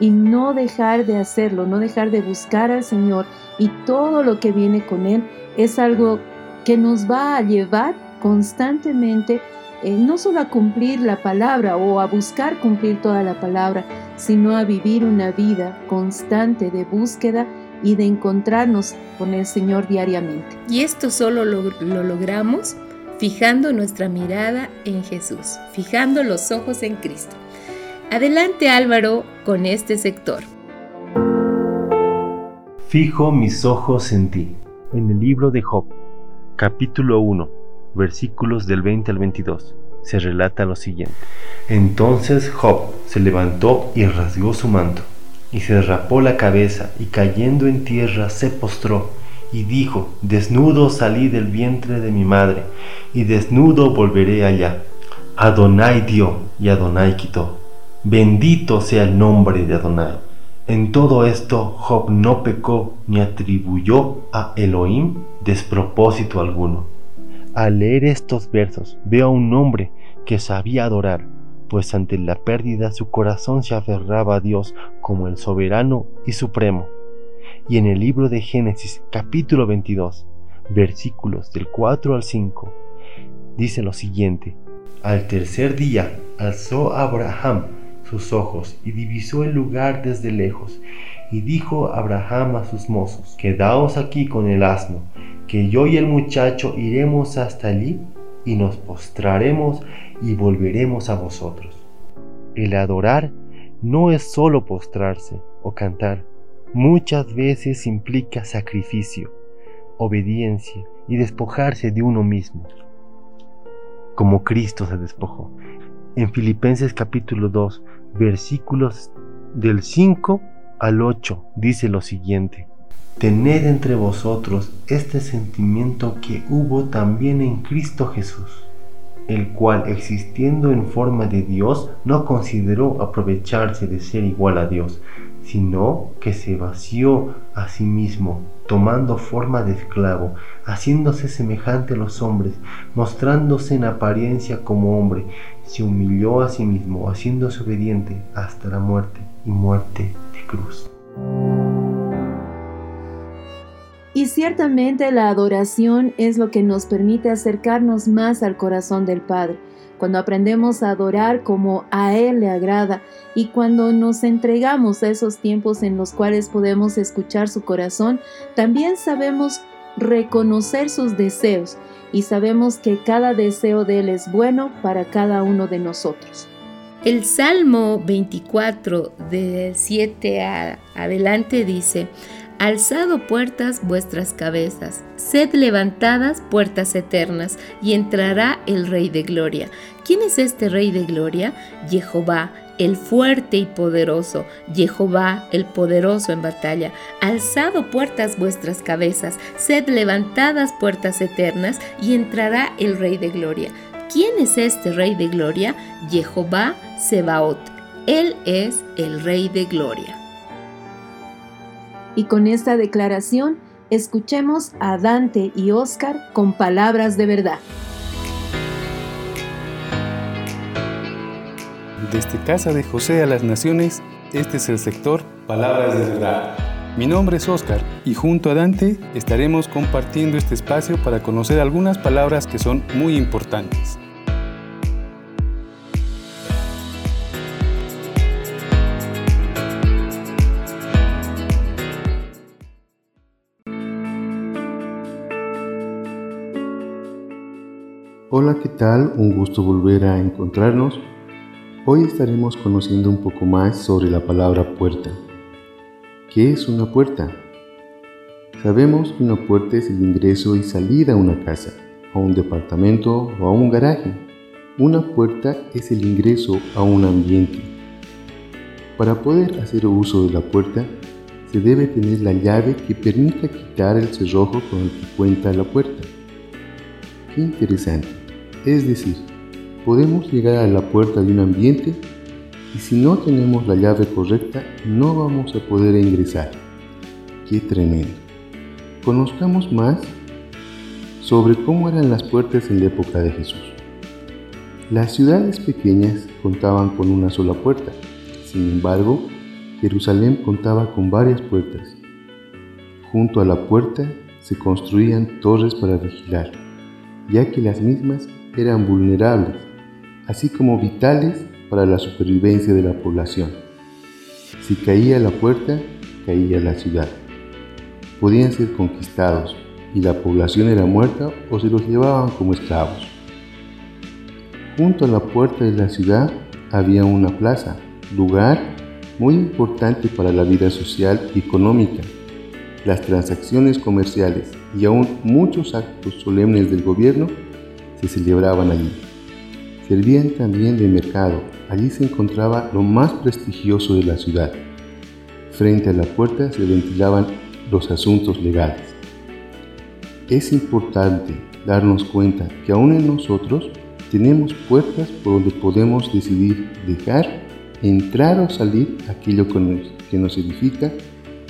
[SPEAKER 2] y no dejar de hacerlo, no dejar de buscar al Señor y todo lo que viene con Él es algo que nos va a llevar constantemente eh, no solo a cumplir la palabra o a buscar cumplir toda la palabra, sino a vivir una vida constante de búsqueda y de encontrarnos con el Señor diariamente.
[SPEAKER 1] Y esto solo lo, lo logramos fijando nuestra mirada en Jesús, fijando los ojos en Cristo. Adelante Álvaro con este sector.
[SPEAKER 18] Fijo mis ojos en ti. En el libro de Job, capítulo 1, versículos del 20 al 22, se relata lo siguiente. Entonces Job se levantó y rasgó su manto, y se rapó la cabeza, y cayendo en tierra se postró, y dijo, Desnudo salí del vientre de mi madre, y desnudo volveré allá. Adonai dio y Adonai quitó. Bendito sea el nombre de Adonai. En todo esto Job no pecó ni atribuyó a Elohim despropósito alguno. Al leer estos versos veo a un hombre que sabía adorar, pues ante la pérdida su corazón se aferraba a Dios como el soberano y supremo. Y en el libro de Génesis capítulo 22, versículos del 4 al 5, dice lo siguiente, Al tercer día alzó Abraham sus ojos y divisó el lugar desde lejos. Y dijo Abraham a sus mozos, Quedaos aquí con el asno, que yo y el muchacho iremos hasta allí y nos postraremos y volveremos a vosotros. El adorar no es solo postrarse o cantar, muchas veces implica sacrificio, obediencia y despojarse de uno mismo, como Cristo se despojó. En Filipenses capítulo 2 versículos del 5 al 8 dice lo siguiente. Tened entre vosotros este sentimiento que hubo también en Cristo Jesús, el cual existiendo en forma de Dios no consideró aprovecharse de ser igual a Dios, sino que se vació a sí mismo, tomando forma de esclavo, haciéndose semejante a los hombres, mostrándose en apariencia como hombre, se humilló a sí mismo, haciéndose obediente hasta la muerte y muerte de cruz.
[SPEAKER 2] Y ciertamente la adoración es lo que nos permite acercarnos más al corazón del Padre. Cuando aprendemos a adorar como a Él le agrada y cuando nos entregamos a esos tiempos en los cuales podemos escuchar su corazón, también sabemos reconocer sus deseos y sabemos que cada deseo de Él es bueno para cada uno de nosotros.
[SPEAKER 1] El Salmo 24 de 7 a adelante dice, Alzado puertas vuestras cabezas, sed levantadas puertas eternas, y entrará el Rey de Gloria. ¿Quién es este Rey de Gloria? Jehová, el fuerte y poderoso, Jehová, el poderoso en batalla. Alzado puertas vuestras cabezas, sed levantadas puertas eternas, y entrará el Rey de Gloria. ¿Quién es este Rey de Gloria? Jehová Sebaot. Él es el Rey de Gloria.
[SPEAKER 2] Y con esta declaración, escuchemos a Dante y Oscar con palabras de verdad.
[SPEAKER 19] Desde Casa de José a las Naciones, este es el sector Palabras del Grado. Mi nombre es Oscar y junto a Dante estaremos compartiendo este espacio para conocer algunas palabras que son muy importantes.
[SPEAKER 20] Hola, ¿qué tal? Un gusto volver a encontrarnos. Hoy estaremos conociendo un poco más sobre la palabra puerta. ¿Qué es una puerta? Sabemos que una puerta es el ingreso y salida a una casa, a un departamento o a un garaje. Una puerta es el ingreso a un ambiente. Para poder hacer uso de la puerta, se debe tener la llave que permita quitar el cerrojo con el que cuenta la puerta. Qué interesante. Es decir, podemos llegar a la puerta de un ambiente y si no tenemos la llave correcta no vamos a poder ingresar. ¡Qué tremendo! Conozcamos más sobre cómo eran las puertas en la época de Jesús. Las ciudades pequeñas contaban con una sola puerta, sin embargo, Jerusalén contaba con varias puertas. Junto a la puerta se construían torres para vigilar, ya que las mismas eran vulnerables, así como vitales para la supervivencia de la población. Si caía la puerta, caía la ciudad. Podían ser conquistados y la población era muerta o se los llevaban como esclavos. Junto a la puerta de la ciudad había una plaza, lugar muy importante para la vida social y económica, las transacciones comerciales y aún muchos actos solemnes del gobierno se celebraban allí. Servían también de mercado. Allí se encontraba lo más prestigioso de la ciudad. Frente a la puerta se ventilaban los asuntos legales. Es importante darnos cuenta que aún en nosotros tenemos puertas por donde podemos decidir dejar entrar o salir aquello que nos edifica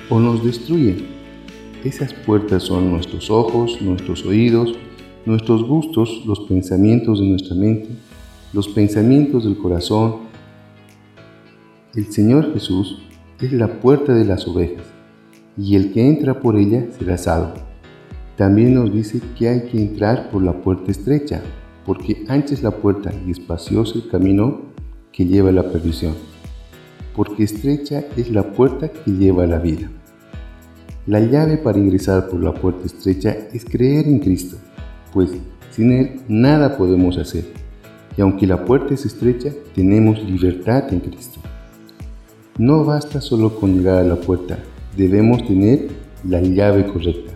[SPEAKER 20] o nos destruye. Esas puertas son nuestros ojos, nuestros oídos, nuestros gustos, los pensamientos de nuestra mente, los pensamientos del corazón. El Señor Jesús es la puerta de las ovejas, y el que entra por ella será salvo. También nos dice que hay que entrar por la puerta estrecha, porque ancha es la puerta y espacioso el camino que lleva a la perdición, porque estrecha es la puerta que lleva a la vida. La llave para ingresar por la puerta estrecha es creer en Cristo pues sin Él nada podemos hacer. Y aunque la puerta es estrecha, tenemos libertad en Cristo. No basta solo con llegar a la puerta, debemos tener la llave correcta.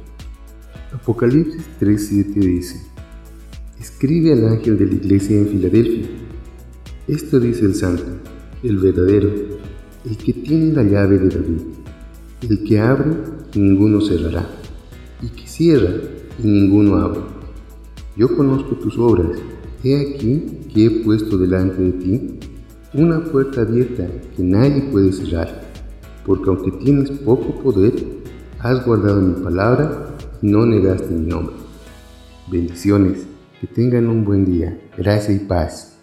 [SPEAKER 20] Apocalipsis 3:7 dice, escribe al ángel de la iglesia en Filadelfia. Esto dice el santo, el verdadero, el que tiene la llave de David, el que abre ninguno cerrará, y que cierra y ninguno abre. Yo conozco tus obras. He aquí que he puesto delante de ti una puerta abierta que nadie puede cerrar, porque aunque tienes poco poder, has guardado mi palabra y no negaste mi nombre. Bendiciones, que tengan un buen día, gracia y paz.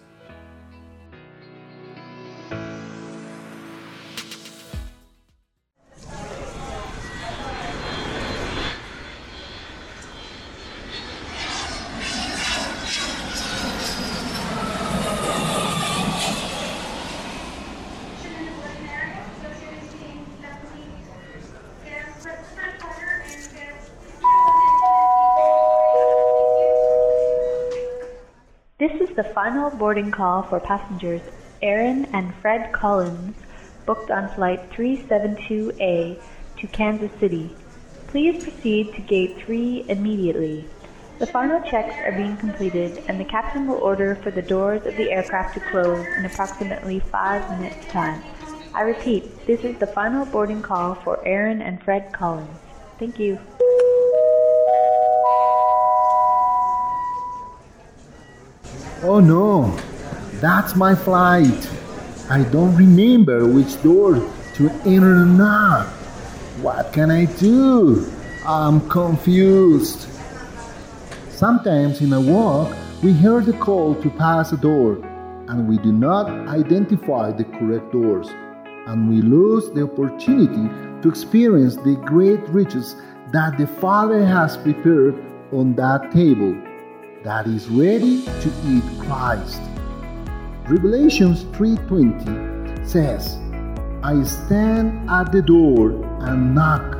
[SPEAKER 21] Boarding call for passengers Aaron and Fred Collins, booked on flight 372A to Kansas City. Please proceed to gate 3 immediately. The final checks are being completed and the captain will order for the doors of the aircraft to close in approximately 5 minutes time. I repeat, this is the final boarding call for Aaron and Fred Collins. Thank you.
[SPEAKER 22] Oh no, that's my flight. I don't remember which door to enter or not. What can I do? I'm confused. Sometimes in a walk, we hear the call to pass a door, and we do not identify the correct doors. and we lose the opportunity to experience the great riches that the Father has prepared on that table that is ready to eat Christ. Revelations 3:20 says, I stand at the door and knock.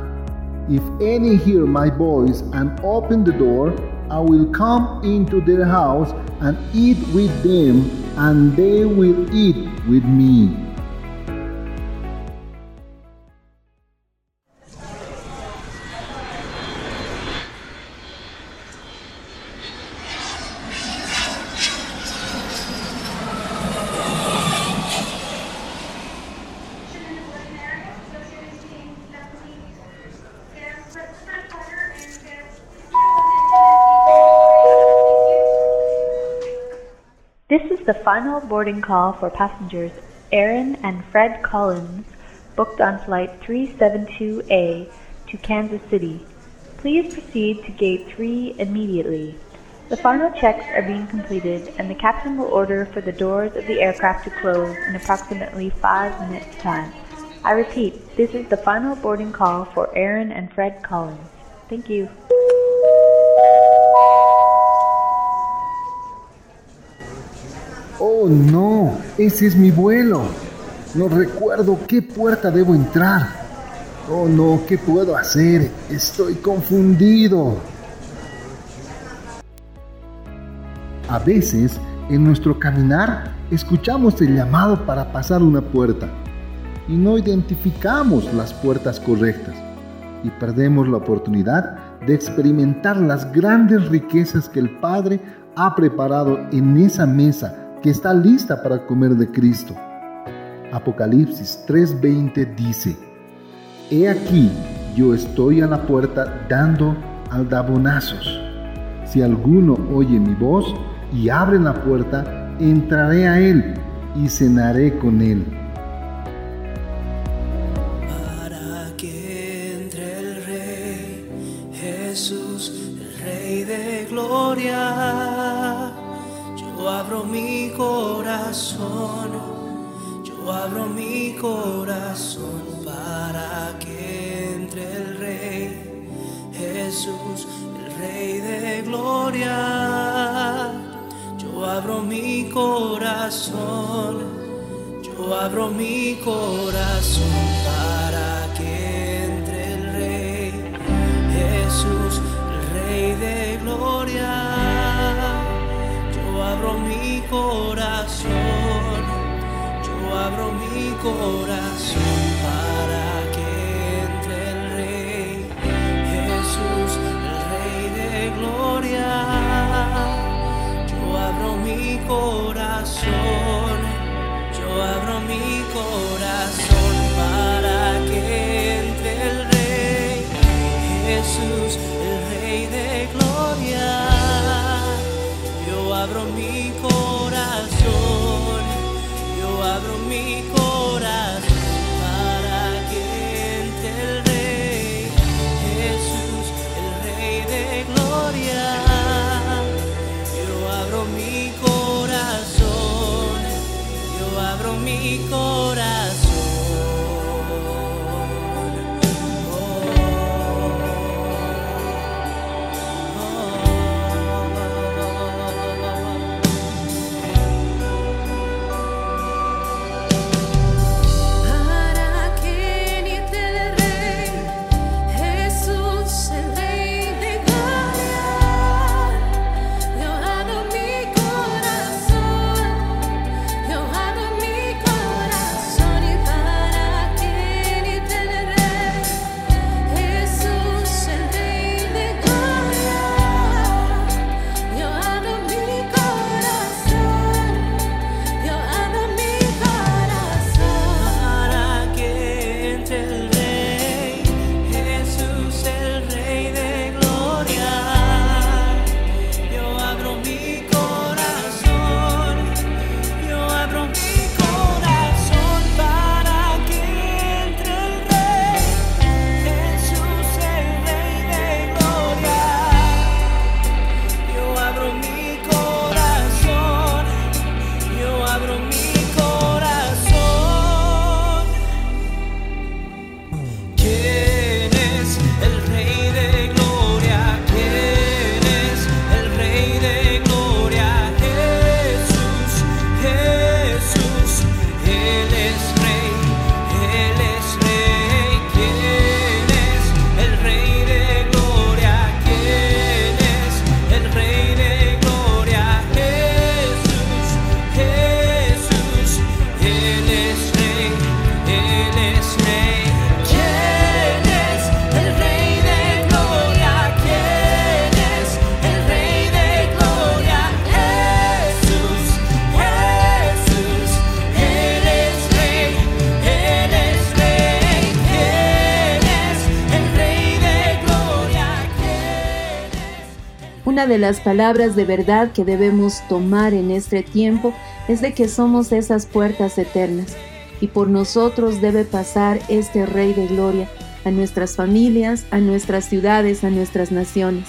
[SPEAKER 22] If any hear my voice and open the door, I will come into their house and eat with them, and they will eat with me.
[SPEAKER 21] Final boarding call for passengers Aaron and Fred Collins, booked on flight 372A to Kansas City. Please proceed to gate 3 immediately. The final checks are being completed, and the captain will order for the doors of the aircraft to close in approximately 5 minutes' time. I repeat, this is the final boarding call for Aaron and Fred Collins. Thank you.
[SPEAKER 22] Oh no, ese es mi vuelo. No recuerdo qué puerta debo entrar. Oh no, ¿qué puedo hacer? Estoy confundido. A veces, en nuestro caminar, escuchamos el llamado para pasar una puerta y no identificamos las puertas correctas y perdemos la oportunidad de experimentar las grandes riquezas que el Padre ha preparado en esa mesa que está lista para comer de Cristo. Apocalipsis 3:20 dice, He aquí, yo estoy a la puerta dando aldabonazos. Si alguno oye mi voz y abre la puerta, entraré a él y cenaré con él.
[SPEAKER 17] Corazón para que entre el Rey Jesús, el Rey de gloria. Yo abro mi corazón, yo abro mi corazón para que entre el Rey Jesús, el Rey de gloria. Yo abro mi corazón, yo abro corazón para que entre el Rey Jesús, el Rey de gloria. Yo abro mi corazón, yo abro mi corazón para
[SPEAKER 2] Una de las palabras de verdad que debemos tomar en este tiempo es de que somos esas puertas eternas y por nosotros debe pasar este Rey de Gloria a nuestras familias, a nuestras ciudades, a nuestras naciones.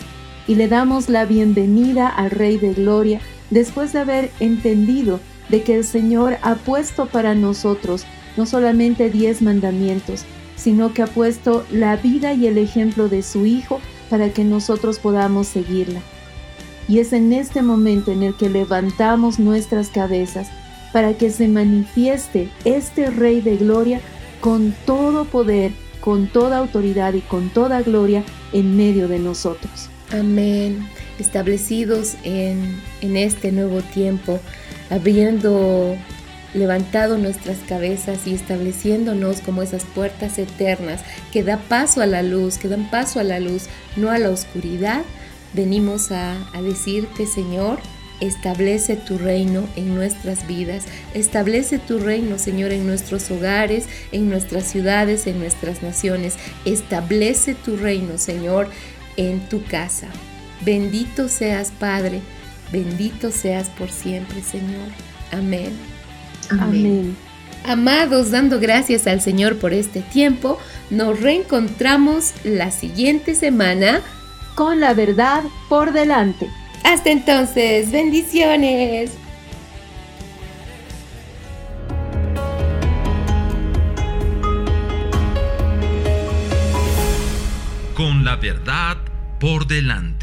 [SPEAKER 2] Y le damos la bienvenida al Rey de Gloria después de haber entendido de que el Señor ha puesto para nosotros no solamente diez mandamientos, sino que ha puesto la vida y el ejemplo de su Hijo para que nosotros podamos seguirla. Y es en este momento en el que levantamos nuestras cabezas para que se manifieste este Rey de Gloria con todo poder, con toda autoridad y con toda gloria en medio de nosotros.
[SPEAKER 1] Amén. Establecidos en, en este nuevo tiempo, habiendo levantado nuestras cabezas y estableciéndonos como esas puertas eternas que da paso a la luz, que dan paso a la luz, no a la oscuridad, venimos a, a decirte, Señor, Establece tu reino en nuestras vidas. Establece tu reino, Señor, en nuestros hogares, en nuestras ciudades, en nuestras naciones. Establece tu reino, Señor, en tu casa. Bendito seas, Padre. Bendito seas por siempre, Señor. Amén.
[SPEAKER 2] Amén.
[SPEAKER 1] Amados, dando gracias al Señor por este tiempo, nos reencontramos la siguiente semana
[SPEAKER 2] con la verdad por delante.
[SPEAKER 1] Hasta entonces, bendiciones.
[SPEAKER 3] Con la verdad por delante.